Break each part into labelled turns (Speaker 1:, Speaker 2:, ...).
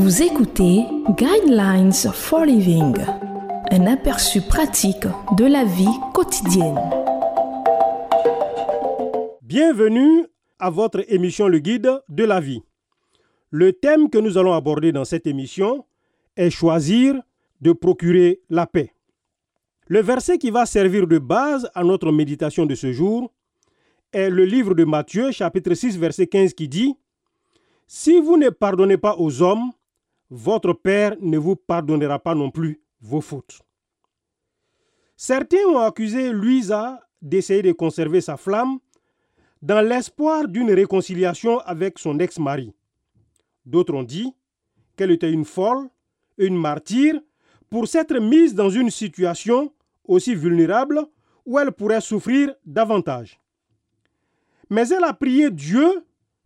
Speaker 1: Vous écoutez Guidelines for Living, un aperçu pratique de la vie quotidienne.
Speaker 2: Bienvenue à votre émission Le Guide de la vie. Le thème que nous allons aborder dans cette émission est choisir de procurer la paix. Le verset qui va servir de base à notre méditation de ce jour est le livre de Matthieu chapitre 6 verset 15 qui dit Si vous ne pardonnez pas aux hommes, votre Père ne vous pardonnera pas non plus vos fautes. Certains ont accusé Louisa d'essayer de conserver sa flamme dans l'espoir d'une réconciliation avec son ex-mari. D'autres ont dit qu'elle était une folle, une martyre, pour s'être mise dans une situation aussi vulnérable où elle pourrait souffrir davantage. Mais elle a prié Dieu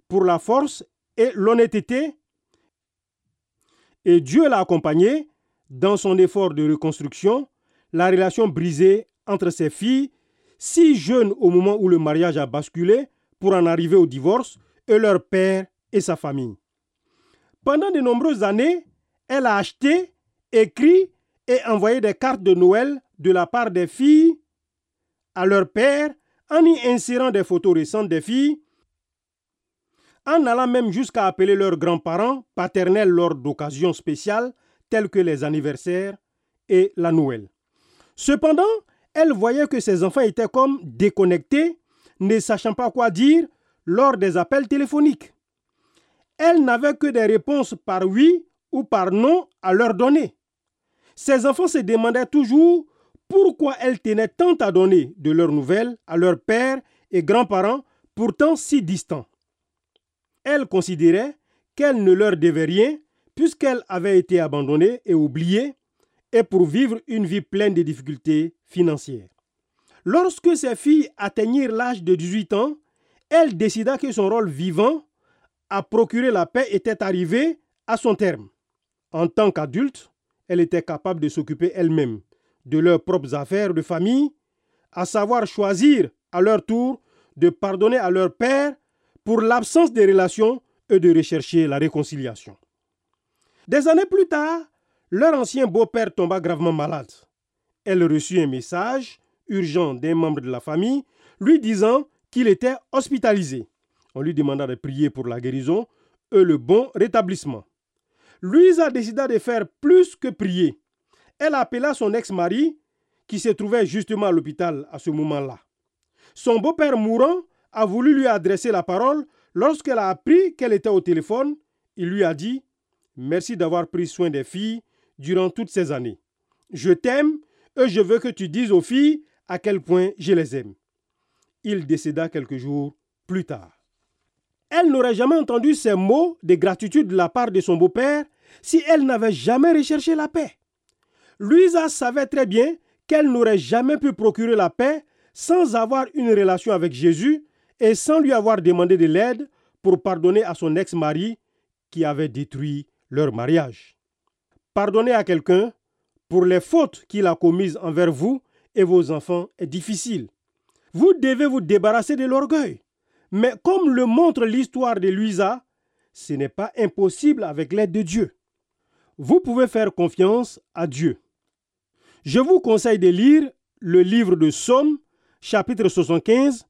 Speaker 2: pour la force et l'honnêteté et Dieu l'a accompagnée dans son effort de reconstruction, la relation brisée entre ses filles, si jeunes au moment où le mariage a basculé, pour en arriver au divorce, et leur père et sa famille. Pendant de nombreuses années, elle a acheté, écrit et envoyé des cartes de Noël de la part des filles à leur père en y insérant des photos récentes des filles en allant même jusqu'à appeler leurs grands-parents paternels lors d'occasions spéciales telles que les anniversaires et la Noël. Cependant, elle voyait que ses enfants étaient comme déconnectés, ne sachant pas quoi dire lors des appels téléphoniques. Elle n'avait que des réponses par oui ou par non à leur donner. Ses enfants se demandaient toujours pourquoi elle tenait tant à donner de leurs nouvelles à leurs pères et grands-parents pourtant si distants elle considérait qu'elle ne leur devait rien puisqu'elle avait été abandonnée et oubliée et pour vivre une vie pleine de difficultés financières. Lorsque ses filles atteignirent l'âge de 18 ans, elle décida que son rôle vivant à procurer la paix était arrivé à son terme. En tant qu'adulte, elle était capable de s'occuper elle-même de leurs propres affaires de famille, à savoir choisir à leur tour de pardonner à leur père pour l'absence de relations et de rechercher la réconciliation. Des années plus tard, leur ancien beau-père tomba gravement malade. Elle reçut un message urgent d'un membre de la famille lui disant qu'il était hospitalisé. On lui demanda de prier pour la guérison et le bon rétablissement. Louisa décida de faire plus que prier. Elle appela son ex-mari, qui se trouvait justement à l'hôpital à ce moment-là. Son beau-père mourant a voulu lui adresser la parole, lorsqu'elle a appris qu'elle était au téléphone, il lui a dit Merci d'avoir pris soin des filles durant toutes ces années. Je t'aime et je veux que tu dises aux filles à quel point je les aime. Il décéda quelques jours plus tard. Elle n'aurait jamais entendu ces mots de gratitude de la part de son beau-père si elle n'avait jamais recherché la paix. Louisa savait très bien qu'elle n'aurait jamais pu procurer la paix sans avoir une relation avec Jésus et sans lui avoir demandé de l'aide pour pardonner à son ex-mari qui avait détruit leur mariage. Pardonner à quelqu'un pour les fautes qu'il a commises envers vous et vos enfants est difficile. Vous devez vous débarrasser de l'orgueil. Mais comme le montre l'histoire de Louisa, ce n'est pas impossible avec l'aide de Dieu. Vous pouvez faire confiance à Dieu. Je vous conseille de lire le livre de Somme, chapitre 75,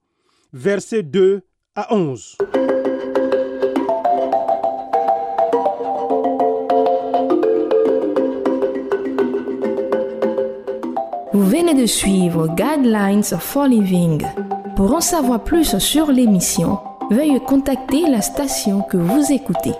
Speaker 2: versets 2 à 11.
Speaker 1: Vous venez de suivre Guidelines for Living. Pour en savoir plus sur l'émission, veuillez contacter la station que vous écoutez.